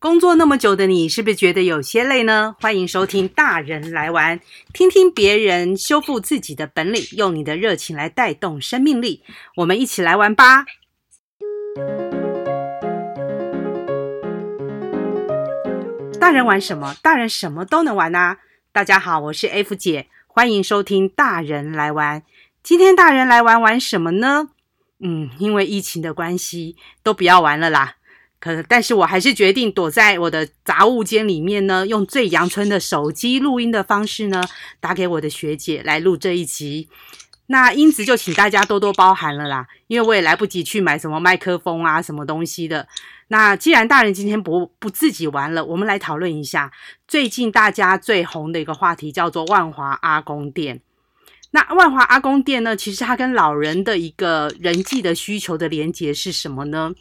工作那么久的你，是不是觉得有些累呢？欢迎收听大人来玩，听听别人修复自己的本领，用你的热情来带动生命力。我们一起来玩吧！大人玩什么？大人什么都能玩啊！大家好，我是 F 姐，欢迎收听大人来玩。今天大人来玩玩什么呢？嗯，因为疫情的关系，都不要玩了啦。可，但是我还是决定躲在我的杂物间里面呢，用最阳春的手机录音的方式呢，打给我的学姐来录这一集。那因此就请大家多多包涵了啦，因为我也来不及去买什么麦克风啊，什么东西的。那既然大人今天不不自己玩了，我们来讨论一下最近大家最红的一个话题，叫做万华阿公店。那万华阿公店呢，其实它跟老人的一个人际的需求的连结是什么呢？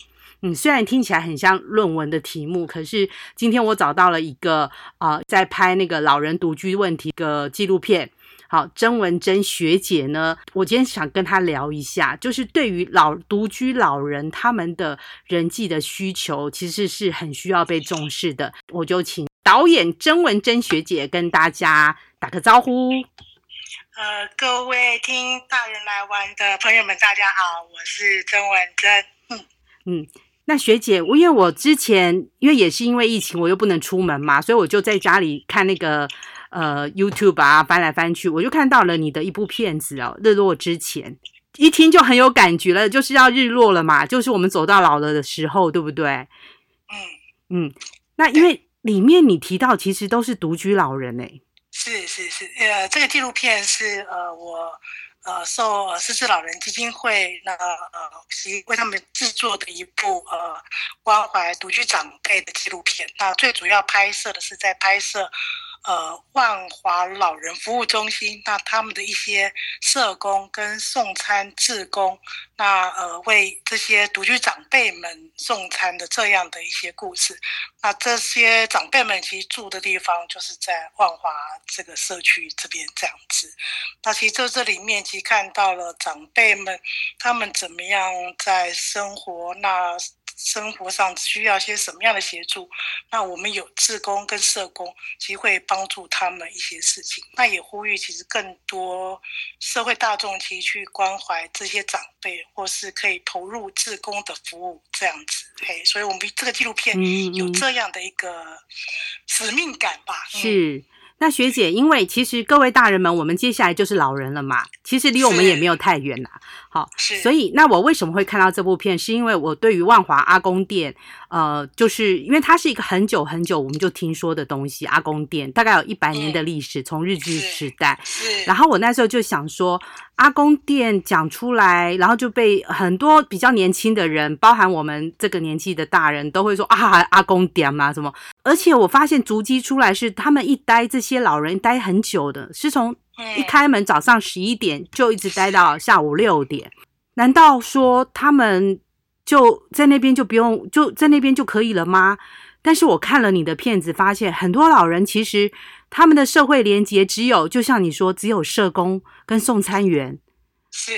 嗯，虽然听起来很像论文的题目，可是今天我找到了一个啊、呃，在拍那个老人独居问题的纪录片。好，曾文珍学姐呢，我今天想跟她聊一下，就是对于老独居老人他们的人际的需求，其实是很需要被重视的。我就请导演曾文珍学姐跟大家打个招呼。呃，各位听大人来玩的朋友们，大家好，我是曾文珍。嗯嗯。那学姐，我因为我之前因为也是因为疫情，我又不能出门嘛，所以我就在家里看那个呃 YouTube 啊，翻来翻去，我就看到了你的一部片子哦，《日落之前》，一听就很有感觉了，就是要日落了嘛，就是我们走到老了的时候，对不对？嗯嗯。那因为里面你提到其实都是独居老人诶、欸。是是是，呃，这个纪录片是呃我。呃，受狮子老人基金会那呃，为他们制作的一部呃关怀独居长辈的纪录片。那最主要拍摄的是在拍摄。呃，万华老人服务中心，那他们的一些社工跟送餐志工，那呃为这些独居长辈们送餐的这样的一些故事。那这些长辈们其实住的地方就是在万华这个社区这边这样子。那其实在这里面，其实看到了长辈们他们怎么样在生活那。生活上需要些什么样的协助？那我们有志工跟社工，其实会帮助他们一些事情。那也呼吁，其实更多社会大众其实去关怀这些长辈，或是可以投入志工的服务这样子。嘿，所以我们这个纪录片有这样的一个使命感吧？嗯嗯、是。那学姐，因为其实各位大人们，我们接下来就是老人了嘛，其实离我们也没有太远啦。好，所以那我为什么会看到这部片？是因为我对于万华阿公店，呃，就是因为它是一个很久很久我们就听说的东西，阿公店大概有一百年的历史，从日据时代。然后我那时候就想说，阿公店讲出来，然后就被很多比较年轻的人，包含我们这个年纪的大人都会说啊，阿公店嘛什么。而且我发现足迹出来是他们一待这些老人待很久的，是从一开门早上十一点就一直待到下午六点。难道说他们就在那边就不用就在那边就可以了吗？但是我看了你的片子，发现很多老人其实他们的社会连接只有，就像你说，只有社工跟送餐员，是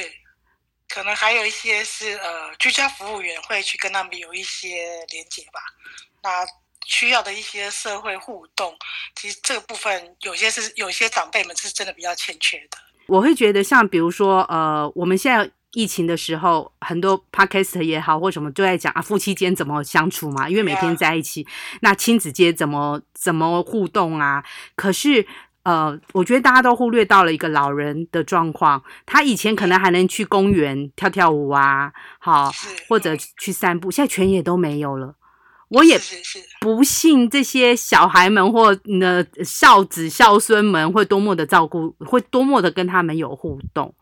可能还有一些是呃居家服务员会去跟他们有一些连接吧。那需要的一些社会互动，其实这个部分有些是有些长辈们是真的比较欠缺的。我会觉得，像比如说，呃，我们现在疫情的时候，很多 podcast 也好或什么都在讲啊，夫妻间怎么相处嘛，因为每天在一起，那亲子间怎么怎么互动啊？可是，呃，我觉得大家都忽略到了一个老人的状况，他以前可能还能去公园跳跳舞啊，好，或者去散步，现在全也都没有了。我也不信这些小孩们或呢孝子孝孙们会多么的照顾，会多么的跟他们有互动。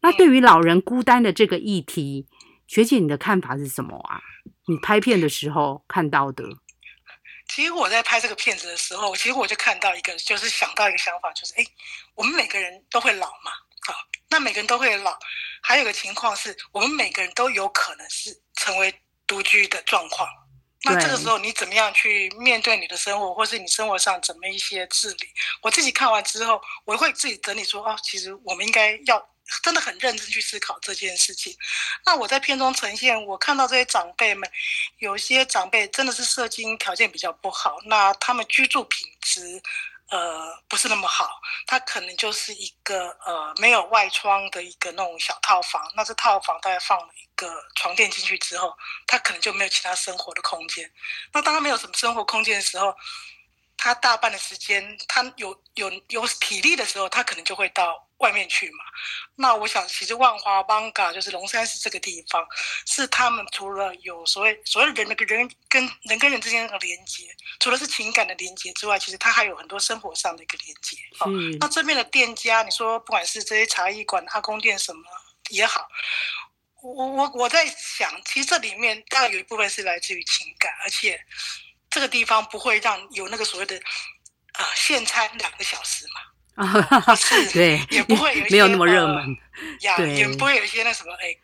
那对于老人孤单的这个议题，学姐你的看法是什么啊？你拍片的时候看到的？其实我在拍这个片子的时候，其实我就看到一个，就是想到一个想法，就是哎，我们每个人都会老嘛，好，那每个人都会老，还有一个情况是我们每个人都有可能是成为独居的状况。那这个时候你怎么样去面对你的生活，或是你生活上怎么一些治理？我自己看完之后，我会自己整理说，哦，其实我们应该要真的很认真去思考这件事情。那我在片中呈现，我看到这些长辈们，有些长辈真的是社经条件比较不好，那他们居住品质。呃，不是那么好，它可能就是一个呃没有外窗的一个那种小套房。那这套房大概放了一个床垫进去之后，他可能就没有其他生活的空间。那当他没有什么生活空间的时候，他大半的时间，他有有有体力的时候，他可能就会到外面去嘛。那我想，其实万华邦嘎就是龙山寺这个地方，是他们除了有所谓所谓人的人跟人跟人之间的连接，除了是情感的连接之外，其实它还有很多生活上的一个连接。哦，那这边的店家，你说不管是这些茶艺馆、阿公店什么也好，我我我在想，其实这里面大概有一部分是来自于情感，而且。这个地方不会让有那个所谓的啊、呃、现餐两个小时嘛？啊，是，对，也不会有没有那么热门，也不会有一些那什么哎。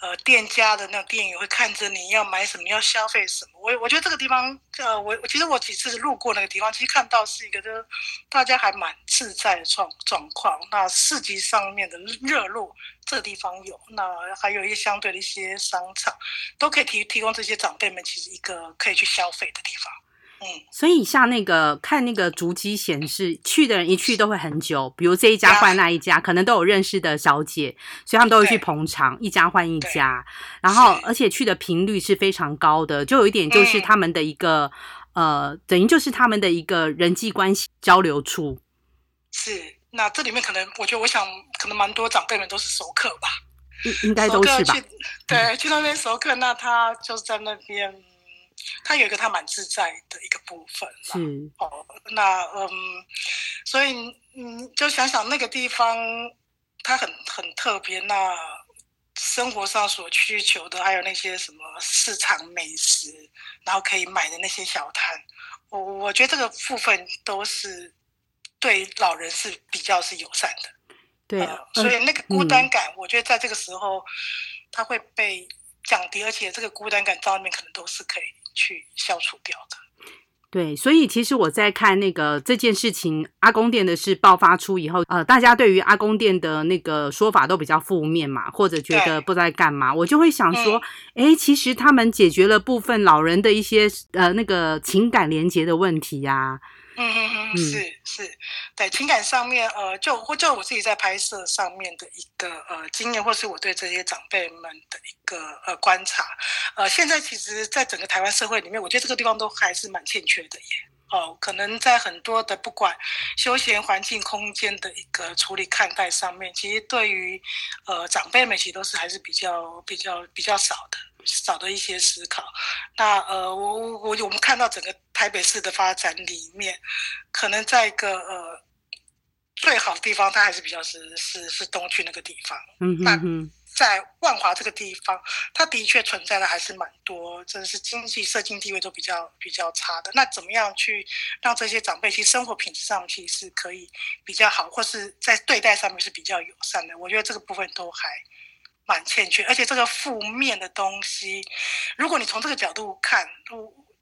呃，店家的那个店员会看着你要买什么，要消费什么。我我觉得这个地方，呃，我我其实我几次路过那个地方，其实看到是一个，就是大家还蛮自在的状状况。那市集上面的热络，这地方有，那还有一些相对的一些商场，都可以提提供这些长辈们其实一个可以去消费的地方。嗯，所以像那个看那个足迹显示，去的人一去都会很久，比如这一家换那一家，可能都有认识的小姐，所以他们都会去捧场，一家换一家，然后而且去的频率是非常高的，就有一点就是他们的一个呃，等于就是他们的一个人际关系交流处。是，那这里面可能我觉得，我想可能蛮多长辈们都是熟客吧，应应该都是吧？对，去那边熟客，那他就是在那边。他有一个他蛮自在的一个部分，嗯，哦，那嗯，所以嗯，就想想那个地方，它很很特别。那生活上所需求的，还有那些什么市场美食，然后可以买的那些小摊，我我觉得这个部分都是对老人是比较是友善的，对，呃，所以那个孤单感，我觉得在这个时候，它会被降低，而且这个孤单感在外面可能都是可以。去消除掉的，对，所以其实我在看那个这件事情，阿公店的事爆发出以后，呃，大家对于阿公店的那个说法都比较负面嘛，或者觉得不知道在干嘛，我就会想说，哎、嗯，其实他们解决了部分老人的一些呃那个情感连接的问题呀、啊。嗯嗯嗯，是是，对情感上面，呃，就或就我自己在拍摄上面的一个呃经验，或是我对这些长辈们的一个呃观察，呃，现在其实，在整个台湾社会里面，我觉得这个地方都还是蛮欠缺的耶。哦，可能在很多的不管休闲环境空间的一个处理看待上面，其实对于呃长辈们其实都是还是比较比较比较少的。少的一些思考，那呃，我我我我们看到整个台北市的发展里面，可能在一个呃最好的地方，它还是比较是是是东区那个地方。嗯嗯在万华这个地方，它的确存在的还是蛮多，真的是经济社经地位都比较比较差的。那怎么样去让这些长辈其实生活品质上其实是可以比较好，或是在对待上面是比较友善的？我觉得这个部分都还。蛮欠缺，而且这个负面的东西，如果你从这个角度看，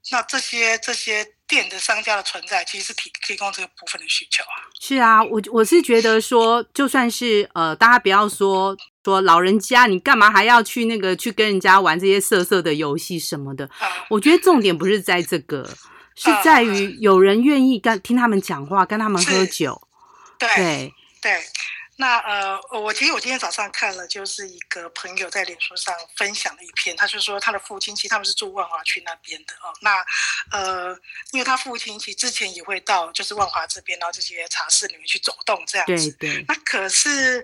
那这些这些店的商家的存在，其实是提提供这个部分的需求啊。是啊，我我是觉得说，就算是呃，大家不要说说老人家，你干嘛还要去那个去跟人家玩这些色色的游戏什么的？啊、我觉得重点不是在这个，是在于有人愿意跟听他们讲话，跟他们喝酒。对对。对那呃，我其实我今天早上看了，就是一个朋友在脸书上分享的一篇，他就说他的父亲其实他们是住万华区那边的哦。那呃，因为他父亲其实之前也会到就是万华这边，然后这些茶室里面去走动这样子。对对。那可是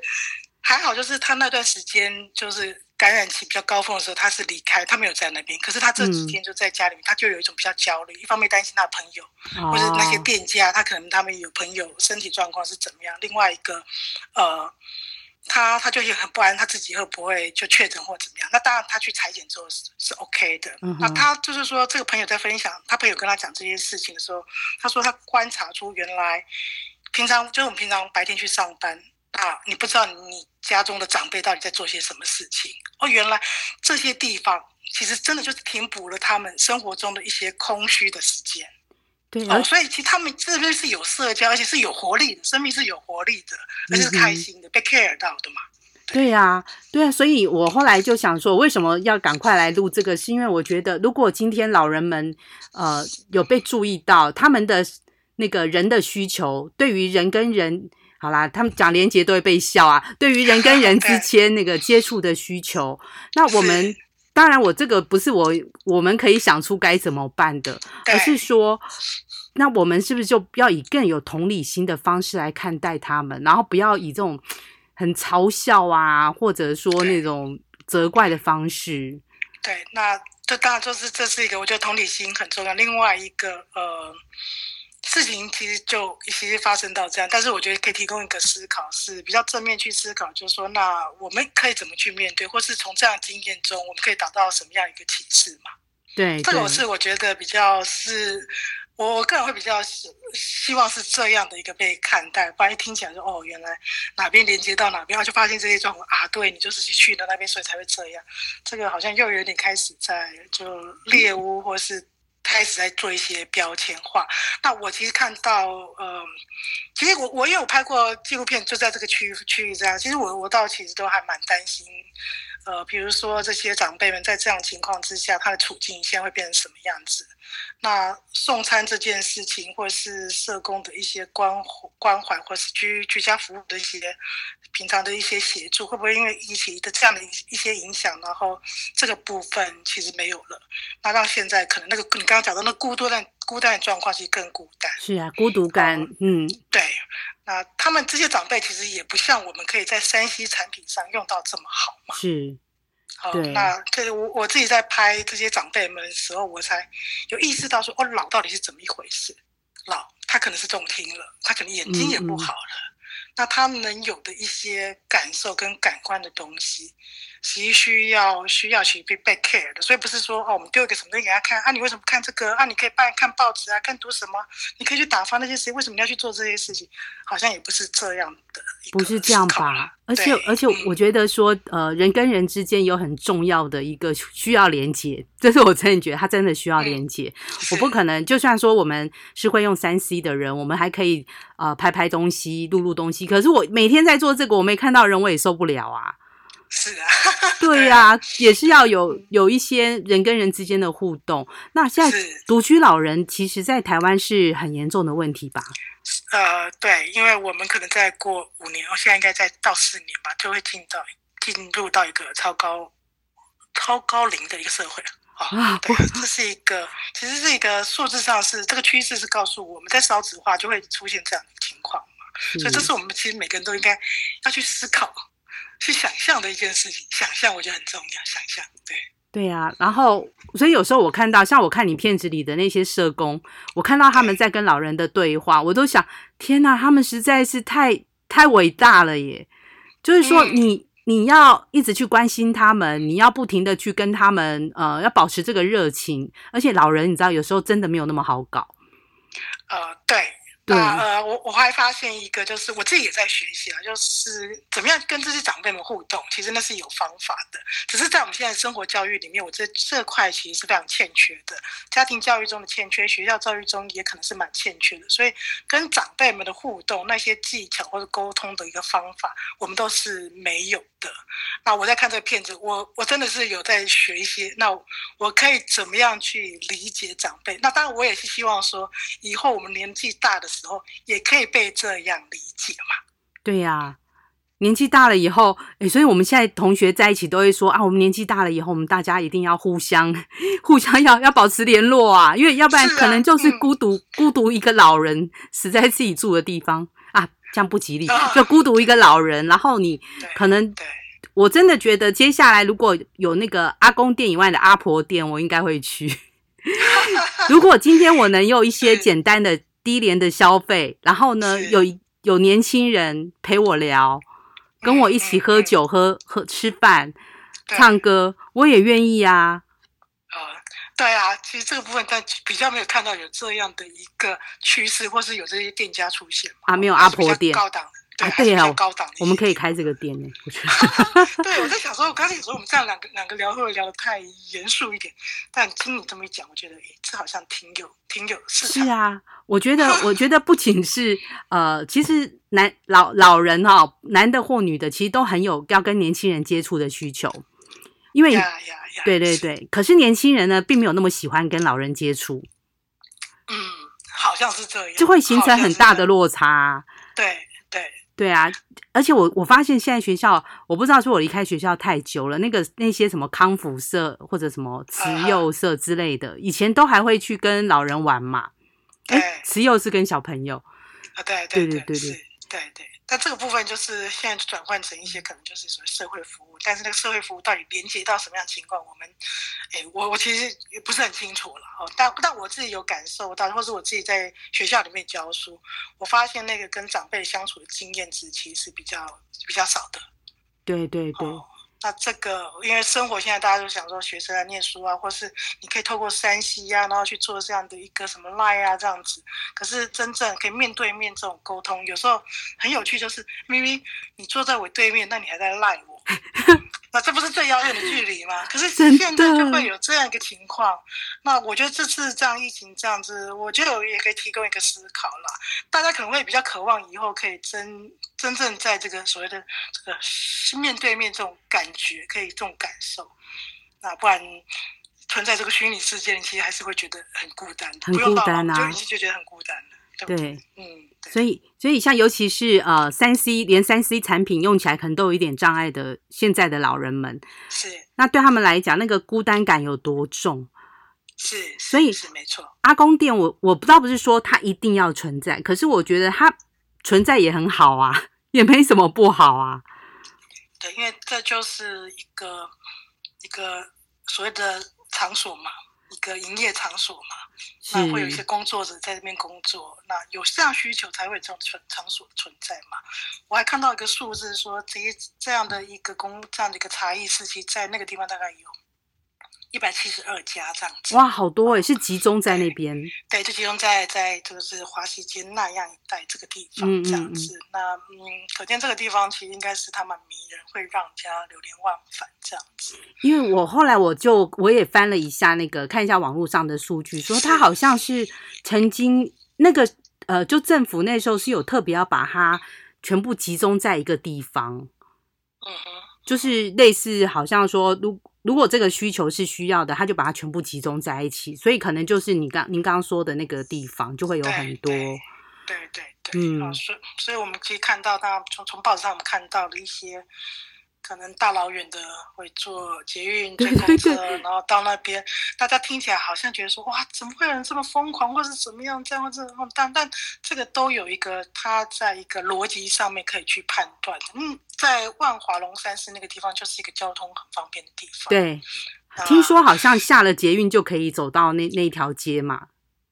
还好，就是他那段时间就是。感染期比较高峰的时候，他是离开，他没有在那边。可是他这几天就在家里面，嗯、他就有一种比较焦虑，一方面担心他的朋友，哦、或者那些店家，他可能他们有朋友身体状况是怎么样。另外一个，呃，他他就也很不安，他自己会不会就确诊或怎么样？那当然，他去裁剪之后是是 OK 的。嗯、那他就是说，这个朋友在分享，他朋友跟他讲这件事情的时候，他说他观察出原来平常就是我们平常白天去上班啊，你不知道你。家中的长辈到底在做些什么事情？哦，原来这些地方其实真的就是填补了他们生活中的一些空虚的时间。对，哦，所以其实他们这边是有社交，而且是有活力的，生命是有活力的，而且是开心的，嗯、被 care 到的嘛。对呀、啊，对啊，所以我后来就想说，为什么要赶快来录这个？是因为我觉得，如果今天老人们呃有被注意到，他们的那个人的需求，对于人跟人，好啦，他们讲连结都会被笑啊。对于人跟人之间那个接触的需求，那我们当然，我这个不是我我们可以想出该怎么办的，而是说，那我们是不是就要以更有同理心的方式来看待他们，然后不要以这种。很嘲笑啊，或者说那种责怪的方式。对，对，那这当然就是这是一个，我觉得同理心很重要。另外一个呃，事情其实就其实发生到这样，但是我觉得可以提供一个思考，是比较正面去思考，就是说，那我们可以怎么去面对，或是从这样的经验中，我们可以达到什么样一个启示嘛？对，对，这个是我觉得比较是。我我个人会比较希希望是这样的一个被看待，不然一听起来说哦，原来哪边连接到哪边，然后就发现这些状况啊，对你就是去去的那边，所以才会这样。这个好像又有点开始在就猎巫，或是开始在做一些标签化。那我其实看到，嗯，其实我我也有拍过纪录片，就在这个区域区域这样。其实我我倒其实都还蛮担心。呃，比如说这些长辈们在这样情况之下，他的处境现在会变成什么样子？那送餐这件事情，或是社工的一些关关怀，或是居居家服务的一些平常的一些协助，会不会因为疫情的这样的一些影响，然后这个部分其实没有了？那到现在可能那个你刚刚讲到那孤独的孤单的状况，其实更孤单。是啊，孤独感，嗯，对。那他们这些长辈其实也不像我们可以在山西产品上用到这么好嘛？是，好，那这我我自己在拍这些长辈们的时候，我才有意识到说，哦，老到底是怎么一回事？老他可能是中听了，他可能眼睛也不好了，嗯嗯，那他们能有的一些感受跟感官的东西。其实需要需要去被被 care 的，所以不是说哦，我们丢一个什么东西给他看啊，你为什么看这个啊？你可以办看报纸啊，看读什么？你可以去打发那些事情，为什么你要去做这些事情？好像也不是这样的，不是这样吧？而且而且，我觉得说，呃，人跟人之间有很重要的一个需要连接，这是我真的觉得他真的需要连接。嗯、我不可能，就算说我们是会用三 C 的人，我们还可以呃拍拍东西、录录东西，可是我每天在做这个，我没看到人，我也受不了啊。是啊，对呀、啊，也是要有有一些人跟人之间的互动。那现在独居老人，其实，在台湾是很严重的问题吧？呃，对，因为我们可能再过五年，我现在应该再到四年吧，就会进到进入到一个超高超高龄的一个社会啊。对，这是一个，其实是一个数字上是这个趋势，是告诉我们在少子化就会出现这样的情况嘛。所以，这是我们其实每个人都应该要去思考。去想象的一件事情，想象我觉得很重要。想象，对对呀、啊。然后，所以有时候我看到，像我看你片子里的那些社工，我看到他们在跟老人的对话，对我都想，天哪，他们实在是太太伟大了耶！就是说你，你、嗯、你要一直去关心他们，你要不停的去跟他们，呃，要保持这个热情。而且老人，你知道，有时候真的没有那么好搞。呃，对。那呃，我我还发现一个，就是我自己也在学习啊，就是怎么样跟这些长辈们互动，其实那是有方法的。只是在我们现在生活教育里面，我这这块其实是非常欠缺的。家庭教育中的欠缺，学校教育中也可能是蛮欠缺的。所以跟长辈们的互动，那些技巧或者沟通的一个方法，我们都是没有的。那我在看这个片子，我我真的是有在学一些。那我可以怎么样去理解长辈？那当然，我也是希望说，以后我们年纪大的。时候也可以被这样理解嘛？对呀、啊，年纪大了以后，哎，所以我们现在同学在一起都会说啊，我们年纪大了以后，我们大家一定要互相、互相要要保持联络啊，因为要不然可能就是孤独、啊嗯、孤独一个老人死在自己住的地方啊，这样不吉利。啊、就孤独一个老人，然后你可能，我真的觉得接下来如果有那个阿公店以外的阿婆店，我应该会去。如果今天我能用一些 简单的。低廉的消费，然后呢，有有年轻人陪我聊，跟我一起喝酒、嗯、喝喝吃饭、唱歌，我也愿意啊。呃，对啊，其实这个部分但比较没有看到有这样的一个趋势，或是有这些店家出现啊，没有阿婆店，高档的。对，啊对啊，高档我们可以开这个店呢。我觉 得对，我在想说，我刚才有时候我们这样两个两个聊会不会聊得太严肃一点？但听你这么一讲，我觉得，诶，这好像挺有。挺有市场。是啊，我觉得，我觉得不仅是呃，其实男老老人哈、哦，男的或女的，其实都很有要跟年轻人接触的需求，因为 yeah, yeah, yeah, 对对对，是可是年轻人呢，并没有那么喜欢跟老人接触。嗯，好像是这样，就会形成很大的落差。对对对啊，而且我我发现现在学校，我不知道说我离开学校太久了，那个那些什么康复社或者什么慈幼社之类的，uh. 以前都还会去跟老人玩嘛。哎，慈幼是跟小朋友。啊，对对对对对对对对。那这个部分就是现在转换成一些可能就是所谓社会服务，但是那个社会服务到底连接到什么样的情况，我们，诶，我我其实也不是很清楚了哦。但但我自己有感受到，或是我自己在学校里面教书，我发现那个跟长辈相处的经验值其实是比较比较少的。对对对。哦那这个，因为生活现在大家都想说学生啊念书啊，或是你可以透过山西呀，然后去做这样的一个什么赖啊这样子。可是真正可以面对面这种沟通，有时候很有趣，就是明明你坐在我对面，那你还在赖我。那这不是最遥远的距离吗？可是现在就会有这样一个情况。那我觉得这次这样疫情这样子，我觉得我也可以提供一个思考啦。大家可能会比较渴望以后可以真真正在这个所谓的这个面对面这种感觉，可以这种感受。那不然存在这个虚拟世界，你其实还是会觉得很孤单，很孤单啊，就已经就觉得很孤单了。对，对，嗯，所以，所以像尤其是呃，三 C 连三 C 产品用起来可能都有一点障碍的现在的老人们，是，那对他们来讲，那个孤单感有多重？是，是所以是没错。阿公店，我我不知道不是说它一定要存在，可是我觉得它存在也很好啊，也没什么不好啊。对，因为这就是一个一个所谓的场所嘛。一个营业场所嘛，那会有一些工作者在这边工作，那有这样需求才会有这种存场所存在嘛。我还看到一个数字说，这些这样的一个工这样的一个茶艺师，机在那个地方大概有。一百七十二家这样子，哇，好多诶，是集中在那边。对，就集中在在这个是华西街那样一带这个地方这样子。嗯嗯嗯，那嗯，可见这个地方其实应该是他蛮迷人，会让人家流连忘返这样子。因为我后来我就我也翻了一下那个看一下网络上的数据，说他好像是曾经那个呃，就政府那时候是有特别要把它全部集中在一个地方。嗯哼，就是类似好像说如。如果这个需求是需要的，他就把它全部集中在一起，所以可能就是你刚您刚刚说的那个地方就会有很多，对对对，对，嗯，啊，所以所以我们可以看到，大家从从报纸上我们看到的一些。可能大老远的会坐捷运、坐公车，然后到那边，大家听起来好像觉得说，哇，怎么会有人这么疯狂，或是怎么样这样或者但但这个都有一个他在一个逻辑上面可以去判断的。嗯，在万华龙山寺那个地方就是一个交通很方便的地方。对，那听说好像下了捷运就可以走到那那条街嘛。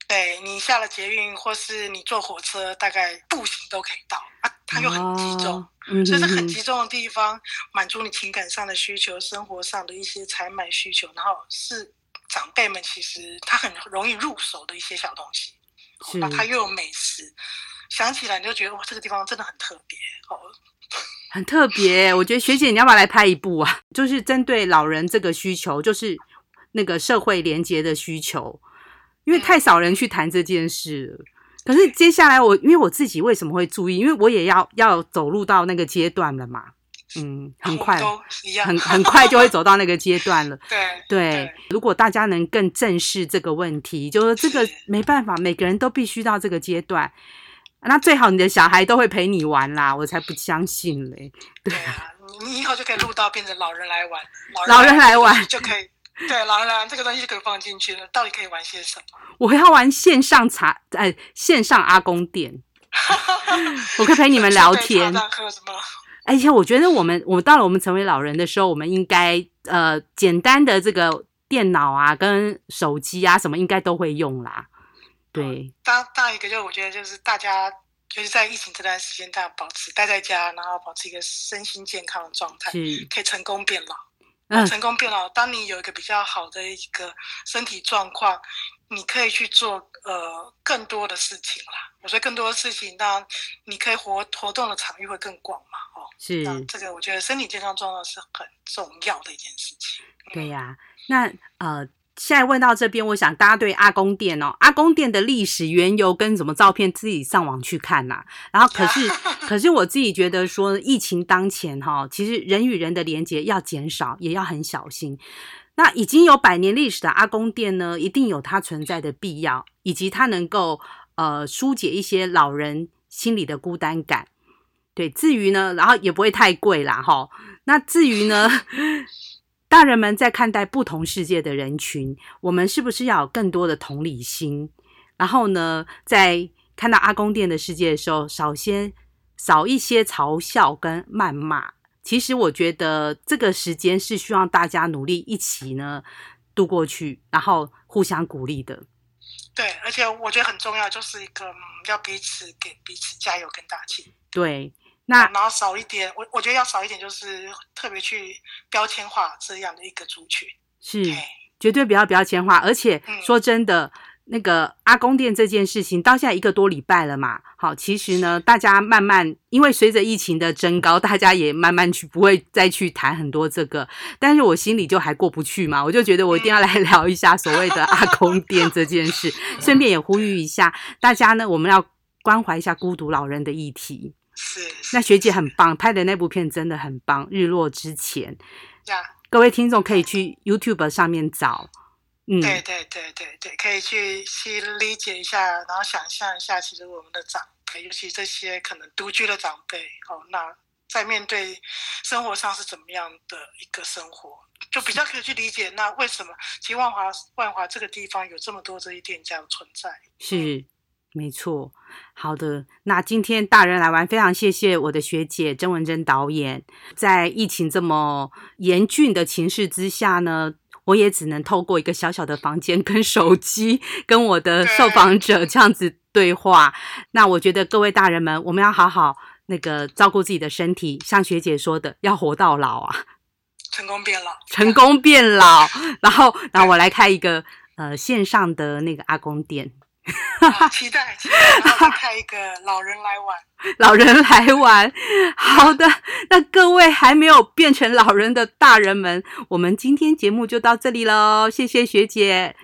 对，你下了捷运，或是你坐火车，大概步行都可以到啊。它又很集中，哦嗯、所以是很集中的地方，满足你情感上的需求、生活上的一些采买需求，然后是长辈们其实他很容易入手的一些小东西。是那它又有美食，想起来你就觉得哇，这个地方真的很特别哦，很特别。我觉得学姐你要不要来拍一部啊？就是针对老人这个需求，就是那个社会连接的需求，因为太少人去谈这件事了。嗯可是接下来我，因为我自己为什么会注意？因为我也要要走入到那个阶段了嘛，嗯，很快，很很快就会走到那个阶段了。对 对，对如果大家能更正视这个问题，就是这个没办法，每个人都必须到这个阶段。那最好你的小孩都会陪你玩啦，我才不相信嘞。对啊，你以后就可以录到变成老人来玩，老人来玩 就可以。对，老人这个东西就可以放进去了。到底可以玩些什么？我要玩线上茶，哎，线上阿公店。我可以陪你们聊天。而且我觉得我们，我们到了我们成为老人的时候，我们应该呃，简单的这个电脑啊，跟手机啊，什么应该都会用啦。对。当当一个，就是我觉得就是大家就是在疫情这段时间，大家保持待在家，然后保持一个身心健康的状态，可以成功变老。成功变老。当你有一个比较好的一个身体状况，你可以去做呃更多的事情啦。我说更多的事情，当然你可以活活动的场域会更广嘛。哦，是。这个我觉得身体健康状况是很重要的一件事情。对呀、啊，那呃。现在问到这边，我想大家对阿公店哦，阿公店的历史缘由跟什么照片，自己上网去看呐。然后可是，可是我自己觉得说，疫情当前哈，其实人与人的连接要减少，也要很小心。那已经有百年历史的阿公店呢，一定有它存在的必要，以及它能够呃疏解一些老人心里的孤单感。对，至于呢，然后也不会太贵啦，哈。那至于呢，大人们在看待不同世界的人群，我们是不是要有更多的同理心？然后呢，在看到阿公店的世界的时候，少些少一些嘲笑跟谩骂。其实我觉得这个时间是需要大家努力一起呢度过去，然后互相鼓励的。对，而且我觉得很重要，就是一个要彼此给彼此加油跟打气。对。那然后少一点，我我觉得要少一点，就是特别去标签化这样的一个族群，是绝对不要标签化。而且说真的，嗯、那个阿公店这件事情到现在一个多礼拜了嘛，好，其实呢，大家慢慢因为随着疫情的增高，大家也慢慢去不会再去谈很多这个，但是我心里就还过不去嘛，我就觉得我一定要来聊一下所谓的阿公店这件事，顺便也呼吁一下大家呢，我们要关怀一下孤独老人的议题。是，那学姐很棒，拍的那部片真的很棒。日落之前，呀，各位听众可以去 YouTube 上面找。嗯，对对对对对，可以去去理解一下，然后想象一下，其实我们的长辈，尤其这些可能独居的长辈，哦，那在面对生活上是怎么样的一个生活，就比较可以去理解。那为什么其实万华万华这个地方有这么多这些店家的存在？是。没错，好的。那今天大人来玩，非常谢谢我的学姐曾文珍导演。在疫情这么严峻的情势之下呢，我也只能透过一个小小的房间跟手机，跟我的受访者这样子对话。那我觉得各位大人们，我们要好好那个照顾自己的身体，像学姐说的，要活到老啊，成功变老，成功变老。然后，然后我来开一个呃线上的那个阿公店。期待期待，然后开一个老人来玩，老人来玩。好的，那各位还没有变成老人的大人们，我们今天节目就到这里喽。谢谢学姐，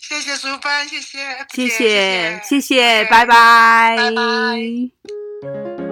谢谢淑芬，谢谢，谢谢，谢谢，拜拜，拜拜。